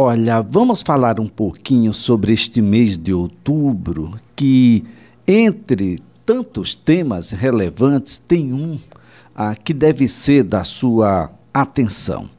Olha, vamos falar um pouquinho sobre este mês de outubro, que entre tantos temas relevantes tem um ah, que deve ser da sua atenção.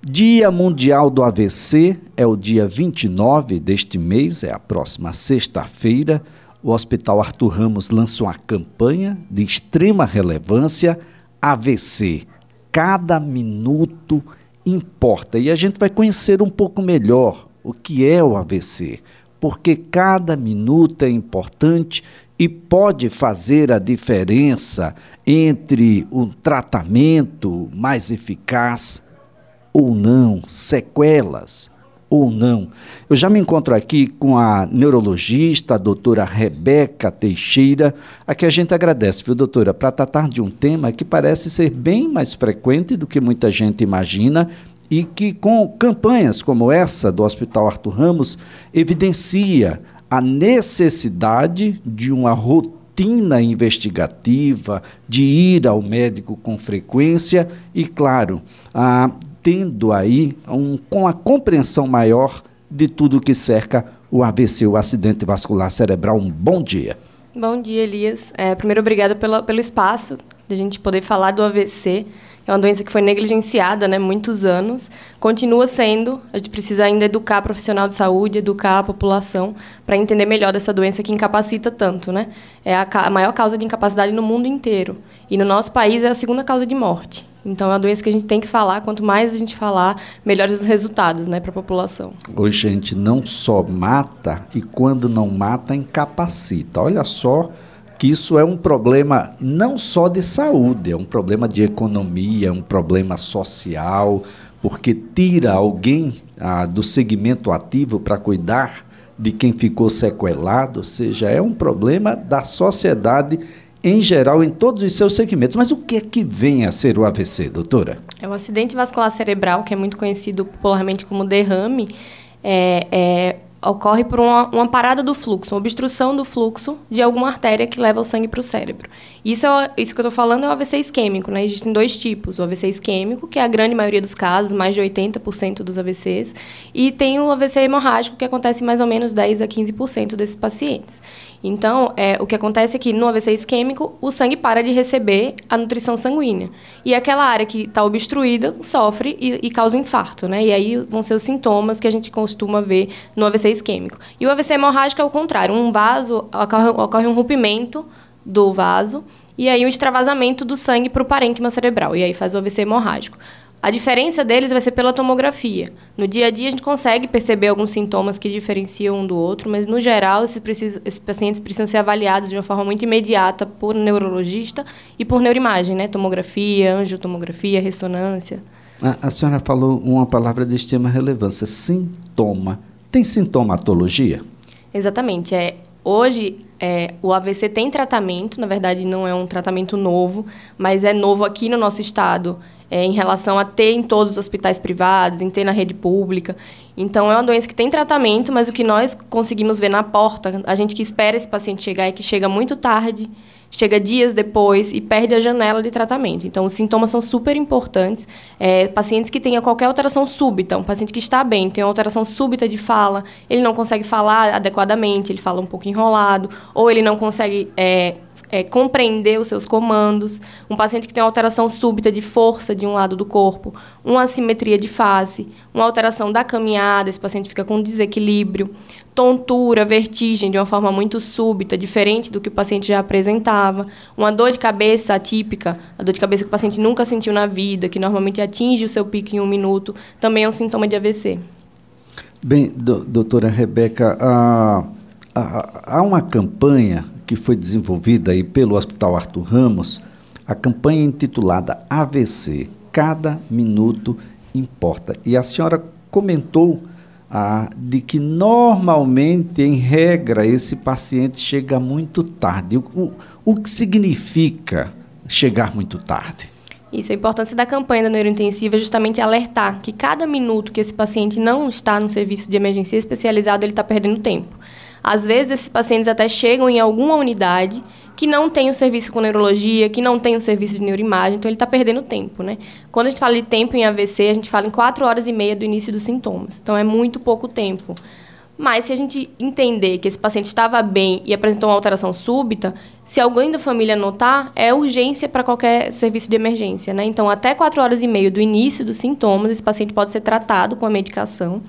Dia Mundial do AVC é o dia 29 deste mês, é a próxima sexta-feira. O Hospital Arthur Ramos lança uma campanha de extrema relevância AVC. Cada minuto importa. E a gente vai conhecer um pouco melhor o que é o AVC, porque cada minuto é importante e pode fazer a diferença entre um tratamento mais eficaz ou não, sequelas ou não. Eu já me encontro aqui com a neurologista, a doutora Rebeca Teixeira, a que a gente agradece, viu, doutora, para tratar de um tema que parece ser bem mais frequente do que muita gente imagina e que, com campanhas como essa do Hospital Arthur Ramos, evidencia a necessidade de uma rotina investigativa, de ir ao médico com frequência e, claro, a tendo aí um, com a compreensão maior de tudo que cerca o AVC, o acidente vascular cerebral. Um bom dia. Bom dia, Elias. É, primeiro, obrigada pelo espaço de a gente poder falar do AVC. É uma doença que foi negligenciada, né, muitos anos, continua sendo. A gente precisa ainda educar profissional de saúde, educar a população para entender melhor dessa doença que incapacita tanto, né? É a, a maior causa de incapacidade no mundo inteiro e no nosso país é a segunda causa de morte. Então, é uma doença que a gente tem que falar. Quanto mais a gente falar, melhores os resultados né, para a população. A gente não só mata, e quando não mata, incapacita. Olha só que isso é um problema não só de saúde, é um problema de economia, é um problema social, porque tira alguém ah, do segmento ativo para cuidar de quem ficou sequelado, ou seja, é um problema da sociedade em geral, em todos os seus segmentos. Mas o que é que vem a ser o AVC, doutora? É o acidente vascular cerebral, que é muito conhecido popularmente como derrame. É, é, ocorre por uma, uma, parada do fluxo, uma obstrução do fluxo de alguma artéria que leva o sangue para o cérebro. Isso, é, isso que eu estou falando é o AVC isquêmico. Né? Existem dois tipos. O AVC isquêmico, que é a grande maioria dos casos, mais de 80% dos AVCs, e tem o AVC hemorrágico, que acontece em mais ou menos 10 a 15% desses pacientes. Então, é, o que acontece é que no AVC isquêmico, o sangue para de receber a nutrição sanguínea. E aquela área que está obstruída sofre e, e, causa um infarto, né? E aí vão ser os sintomas que a gente costuma ver no AVC isquêmico. E o AVC hemorrágico é o contrário. Um vaso, ocorre, ocorre um rompimento do vaso e aí o extravasamento do sangue para o parênquima cerebral. E aí faz o AVC hemorrágico. A diferença deles vai ser pela tomografia. No dia a dia, a gente consegue perceber alguns sintomas que diferenciam um do outro, mas, no geral, esses, precis esses pacientes precisam ser avaliados de uma forma muito imediata por neurologista e por neuroimagem, né? Tomografia, angiotomografia, ressonância. A, a senhora falou uma palavra de extrema relevância, sintoma. Tem sintomatologia? Exatamente. É, hoje, é, o AVC tem tratamento, na verdade, não é um tratamento novo, mas é novo aqui no nosso estado é, em relação a ter em todos os hospitais privados, em ter na rede pública. Então, é uma doença que tem tratamento, mas o que nós conseguimos ver na porta, a gente que espera esse paciente chegar é que chega muito tarde, chega dias depois e perde a janela de tratamento. Então, os sintomas são super importantes. É, pacientes que tenham qualquer alteração súbita, um paciente que está bem, tem uma alteração súbita de fala, ele não consegue falar adequadamente, ele fala um pouco enrolado, ou ele não consegue é, é, compreender os seus comandos, um paciente que tem uma alteração súbita de força de um lado do corpo, uma assimetria de face, uma alteração da caminhada, esse paciente fica com desequilíbrio, tontura, vertigem de uma forma muito súbita, diferente do que o paciente já apresentava, uma dor de cabeça atípica, a dor de cabeça que o paciente nunca sentiu na vida, que normalmente atinge o seu pico em um minuto, também é um sintoma de AVC. Bem, do, doutora Rebeca, há, há uma campanha que foi desenvolvida aí pelo Hospital Arthur Ramos, a campanha intitulada AVC, Cada Minuto Importa. E a senhora comentou ah, de que normalmente, em regra, esse paciente chega muito tarde. O, o, o que significa chegar muito tarde? Isso, a importância da campanha da neurointensiva é justamente alertar que cada minuto que esse paciente não está no serviço de emergência especializado, ele está perdendo tempo. Às vezes, esses pacientes até chegam em alguma unidade que não tem o serviço com neurologia, que não tem o serviço de neuroimagem, então ele está perdendo tempo, né? Quando a gente fala de tempo em AVC, a gente fala em quatro horas e meia do início dos sintomas. Então é muito pouco tempo. Mas se a gente entender que esse paciente estava bem e apresentou uma alteração súbita, se alguém da família notar, é urgência para qualquer serviço de emergência, né? Então, até quatro horas e meia do início dos sintomas, esse paciente pode ser tratado com a medicação.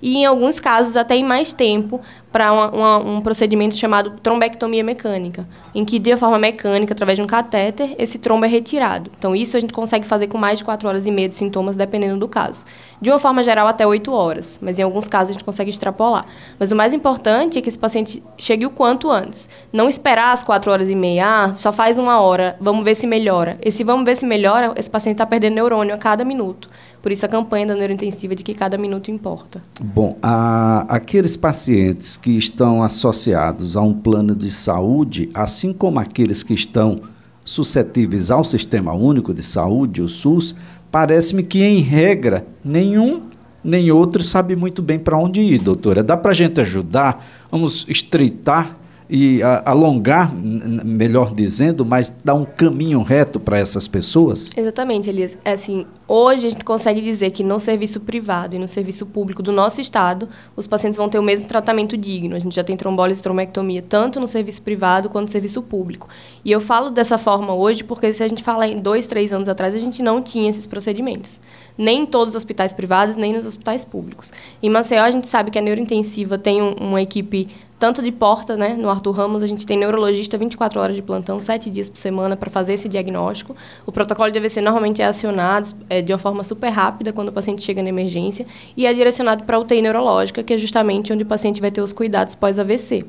E, em alguns casos, até em mais tempo, para um procedimento chamado trombectomia mecânica, em que, de forma mecânica, através de um catéter, esse trombo é retirado. Então, isso a gente consegue fazer com mais de 4 horas e meia de sintomas, dependendo do caso. De uma forma geral, até 8 horas, mas em alguns casos a gente consegue extrapolar. Mas o mais importante é que esse paciente chegue o quanto antes. Não esperar as 4 horas e meia, ah, só faz uma hora, vamos ver se melhora. E se vamos ver se melhora, esse paciente está perdendo neurônio a cada minuto. Por isso a campanha da neurointensiva de que cada minuto importa. Bom, a, aqueles pacientes que estão associados a um plano de saúde, assim como aqueles que estão suscetíveis ao Sistema Único de Saúde, o SUS, parece-me que, em regra, nenhum nem outro sabe muito bem para onde ir, doutora. Dá para a gente ajudar? Vamos estreitar e alongar, melhor dizendo, mas dar um caminho reto para essas pessoas? Exatamente, Elias. É assim, hoje a gente consegue dizer que no serviço privado e no serviço público do nosso estado, os pacientes vão ter o mesmo tratamento digno. A gente já tem trombólise e trombectomia tanto no serviço privado quanto no serviço público. E eu falo dessa forma hoje porque se a gente falar em dois, três anos atrás, a gente não tinha esses procedimentos. Nem em todos os hospitais privados, nem nos hospitais públicos. Em Maceió, a gente sabe que a neurointensiva tem um, uma equipe tanto de porta, né? No Arthur Ramos, a gente tem neurologista 24 horas de plantão, 7 dias por semana para fazer esse diagnóstico. O protocolo de AVC normalmente é acionado é, de uma forma super rápida quando o paciente chega na emergência e é direcionado para a UTI neurológica, que é justamente onde o paciente vai ter os cuidados pós-AVC.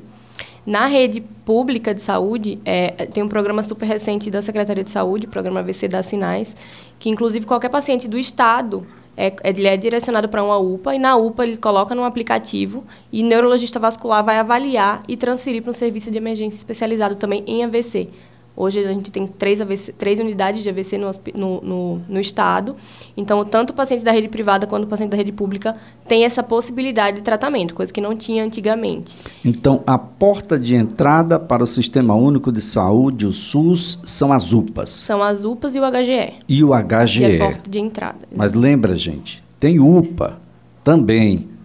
Na rede pública de saúde, é, tem um programa super recente da Secretaria de Saúde, programa AVC das Sinais, que inclusive qualquer paciente do Estado é, ele é direcionado para uma UPA e na UPA ele coloca num aplicativo e neurologista vascular vai avaliar e transferir para um serviço de emergência especializado também em AVC. Hoje a gente tem três, AVC, três unidades de AVC no, no, no, no, estado. Então, tanto o paciente da rede privada quanto o paciente da rede pública tem essa possibilidade de tratamento, coisa que não tinha antigamente. Então, a porta de entrada para o Sistema Único de Saúde, o SUS, são as UPAs. São as UPAs e o HGE. E o HGE. é a porta de entrada. Mas lembra, gente, tem UPA também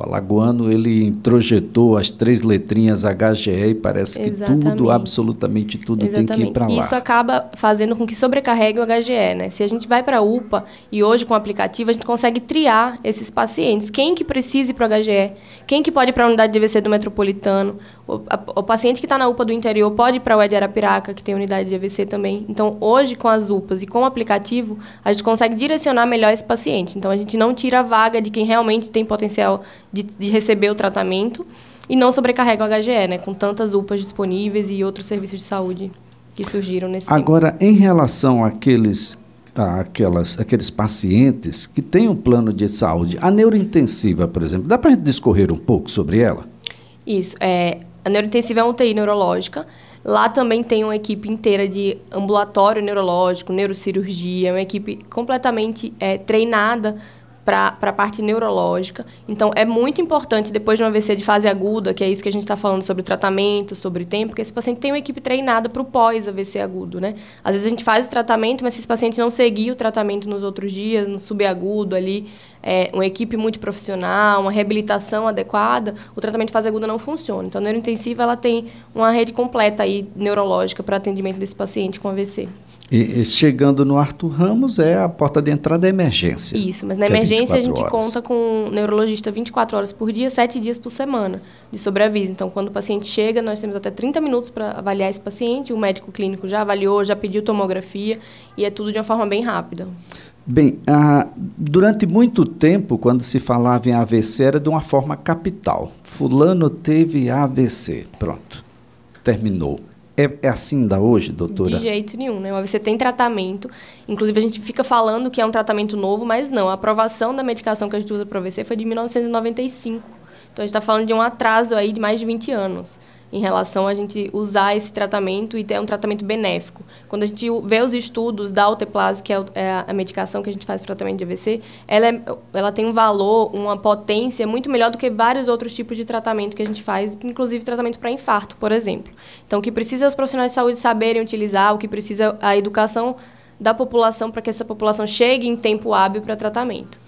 o alagoano ele introjetou as três letrinhas HGE e parece Exatamente. que tudo, absolutamente tudo, Exatamente. tem que ir para lá. Isso acaba fazendo com que sobrecarregue o HGE, né? Se a gente vai para a UPA e hoje com o aplicativo a gente consegue triar esses pacientes. Quem que precisa ir para o HGE? Quem que pode ir para a unidade de AVC do metropolitano? O, a, o paciente que está na UPA do interior pode ir para o Ed Arapiraca, que tem unidade de AVC também. Então, hoje, com as UPAs e com o aplicativo, a gente consegue direcionar melhor esse paciente. Então, a gente não tira a vaga de quem realmente tem potencial de, de receber o tratamento e não sobrecarrega o HGE, né? Com tantas UPAs disponíveis e outros serviços de saúde que surgiram nesse Agora, tempo. em relação àqueles aquelas, aqueles pacientes que têm um plano de saúde, a neurointensiva, por exemplo, dá para a gente discorrer um pouco sobre ela? Isso. É, a neurointensiva é uma UTI neurológica. Lá também tem uma equipe inteira de ambulatório neurológico, neurocirurgia, uma equipe completamente é, treinada para a parte neurológica. Então, é muito importante, depois de uma AVC de fase aguda, que é isso que a gente está falando sobre tratamento, sobre tempo, que esse paciente tem uma equipe treinada para o pós-AVC agudo, né? Às vezes a gente faz o tratamento, mas se esse paciente não seguir o tratamento nos outros dias, no subagudo ali, é, uma equipe multiprofissional, uma reabilitação adequada, o tratamento de fase aguda não funciona. Então, a neurointensiva ela tem uma rede completa aí neurológica para atendimento desse paciente com AVC. E, e, chegando no Arthur Ramos é a porta de entrada da emergência. Isso, mas na é emergência é a gente horas. conta com um neurologista 24 horas por dia, 7 dias por semana de sobreaviso. Então, quando o paciente chega, nós temos até 30 minutos para avaliar esse paciente. O médico clínico já avaliou, já pediu tomografia e é tudo de uma forma bem rápida. Bem, ah, durante muito tempo, quando se falava em AVC, era de uma forma capital. Fulano teve AVC. Pronto. Terminou. É, é, assim da hoje, doutora? De jeito nenhum, né? O AVC tem tratamento. Inclusive, a gente fica falando que é um tratamento novo, mas não. A aprovação da medicação que a gente usa para o AVC foi de 1995. Então, a gente está falando de um atraso aí de mais de 20 anos. Em relação a gente usar esse tratamento e ter um tratamento benéfico. Quando a gente vê os estudos da alteplase, que é, é a medicação que a gente faz para tratamento de AVC, ela, é, ela tem um valor, uma potência muito melhor do que vários outros tipos de tratamento que a gente faz, inclusive tratamento para infarto, por exemplo. Então, o que precisa os profissionais de saúde saberem utilizar, o que precisa a educação da população para que essa população chegue em tempo hábil para tratamento.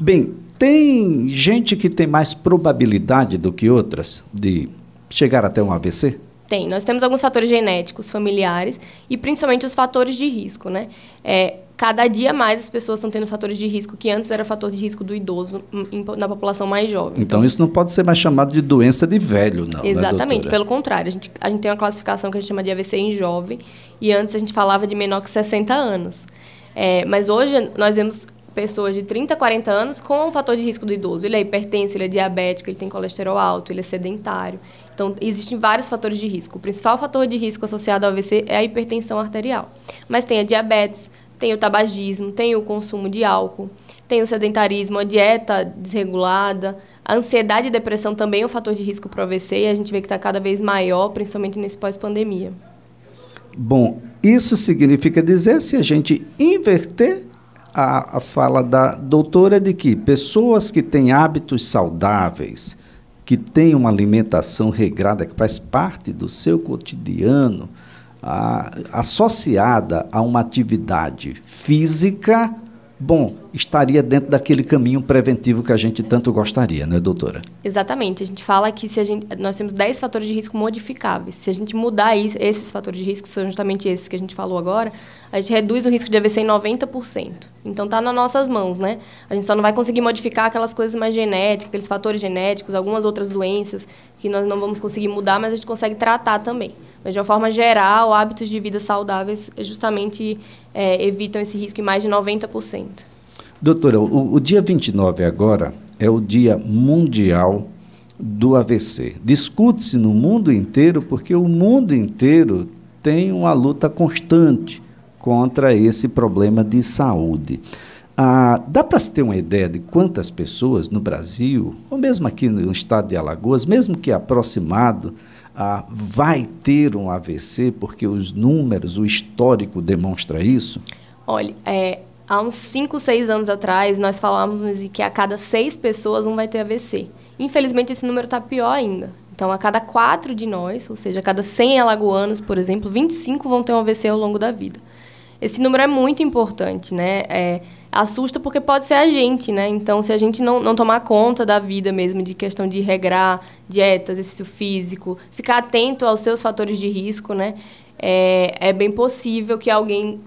Bem, tem gente que tem mais probabilidade do que outras de chegar até um AVC? Tem. Nós temos alguns fatores genéticos, familiares e principalmente os fatores de risco, né? É, cada dia mais as pessoas estão tendo fatores de risco que antes era fator de risco do idoso na população mais jovem. Então, isso não pode ser mais chamado de doença de velho, não. Né, Exatamente, né, pelo contrário. A gente, a gente tem uma classificação que a gente chama de AVC em jovem e antes a gente falava de menor que 60 anos. É, mas hoje nós vemos pessoas de 30, 40 anos com um fator de risco do idoso. Ele é hipertenso, ele é diabético, ele tem colesterol alto, ele é sedentário. Então, existem vários fatores de risco. O principal fator de risco associado ao AVC é a hipertensão arterial. Mas tem a diabetes, tem o tabagismo, tem o consumo de álcool, tem o sedentarismo, a dieta desregulada, a ansiedade e depressão também é um fator de risco para o AVC e a gente vê que está cada vez maior, principalmente nesse pós-pandemia. Bom, isso significa dizer, se a gente inverter a, a fala da doutora de que pessoas que têm hábitos saudáveis, que têm uma alimentação regrada, que faz parte do seu cotidiano, a, associada a uma atividade física, bom, estaria dentro daquele caminho preventivo que a gente tanto gostaria, né, doutora? Exatamente. A gente fala que se a gente, nós temos 10 fatores de risco modificáveis. Se a gente mudar isso, esses fatores de risco, que são justamente esses que a gente falou agora, a gente reduz o risco de AVC em 90%. Então está nas nossas mãos, né? A gente só não vai conseguir modificar aquelas coisas mais genéticas, aqueles fatores genéticos, algumas outras doenças que nós não vamos conseguir mudar, mas a gente consegue tratar também. Mas de uma forma geral, hábitos de vida saudáveis justamente é, evitam esse risco em mais de 90%. Doutora, o, o dia 29 agora é o Dia Mundial do AVC. Discute-se no mundo inteiro porque o mundo inteiro tem uma luta constante contra esse problema de saúde. Ah, dá para se ter uma ideia de quantas pessoas no Brasil, ou mesmo aqui no estado de Alagoas, mesmo que aproximado, ah, vai ter um AVC, porque os números, o histórico demonstra isso? Olha, é, há uns 5, 6 anos atrás, nós falávamos que a cada seis pessoas um vai ter AVC. Infelizmente, esse número está pior ainda. Então, a cada quatro de nós, ou seja, a cada 100 alagoanos, por exemplo, 25 vão ter um AVC ao longo da vida. Esse número é muito importante, né? É, assusta porque pode ser a gente, né? Então, se a gente não, não tomar conta da vida mesmo, de questão de regrar dieta, exercício físico, ficar atento aos seus fatores de risco, né? É, é bem possível que alguém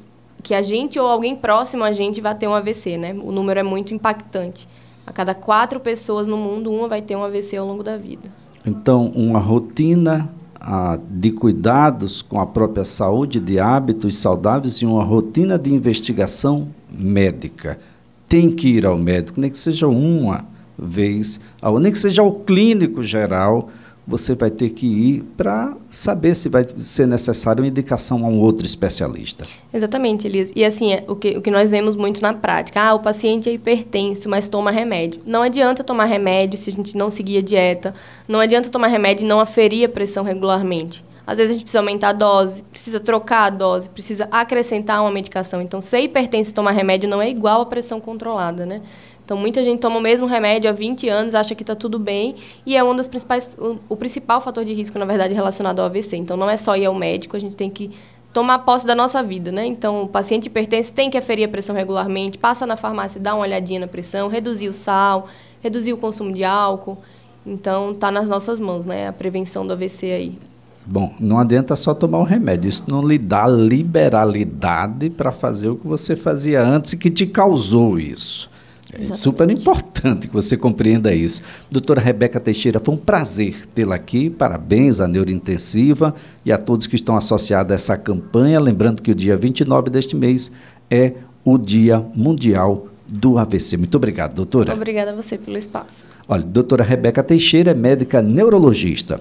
que a gente ou alguém próximo a gente vai ter um AVC, né? O número é muito impactante. A cada quatro pessoas no mundo, uma vai ter um AVC ao longo da vida. Então, uma rotina ah, de cuidados com a própria saúde, de hábitos saudáveis e uma rotina de investigação médica. Tem que ir ao médico, nem que seja uma vez, nem que seja ao clínico geral, você vai ter que ir para saber se vai ser necessário uma indicação a um outro especialista. Exatamente, Elias. E assim, é, o que, o que nós vemos muito na prática, ah, o paciente é hipertenso, mas toma remédio. Não adianta tomar remédio se a gente não seguir a dieta, não adianta tomar remédio e não aferir a pressão regularmente. Às vezes a gente precisa aumentar a dose, precisa trocar a dose, precisa acrescentar uma medicação. Então, ser hipertenso e tomar remédio não é igual a pressão controlada, né? Então, muita gente toma o mesmo remédio há 20 anos, acha que está tudo bem, e é um das principais, o, o, principal fator de risco, na verdade, relacionado ao AVC. Então, não é só ir ao médico, a gente tem que tomar posse da nossa vida, né? Então, o paciente hipertenso tem que aferir a pressão regularmente, passa na farmácia, dá uma olhadinha na pressão, reduzir o sal, reduzir o consumo de álcool. Então, está nas nossas mãos, né? A prevenção do AVC aí. Bom, não adianta só tomar o um remédio, isso não lhe dá liberalidade para fazer o que você fazia antes e que te causou isso. É super importante que você compreenda isso. Doutora Rebeca Teixeira, foi um prazer tê-la aqui. Parabéns à Neurointensiva e a todos que estão associados a essa campanha. Lembrando que o dia 29 deste mês é o Dia Mundial do AVC. Muito obrigado, doutora. Obrigada a você pelo espaço. Olha, doutora Rebeca Teixeira é médica neurologista.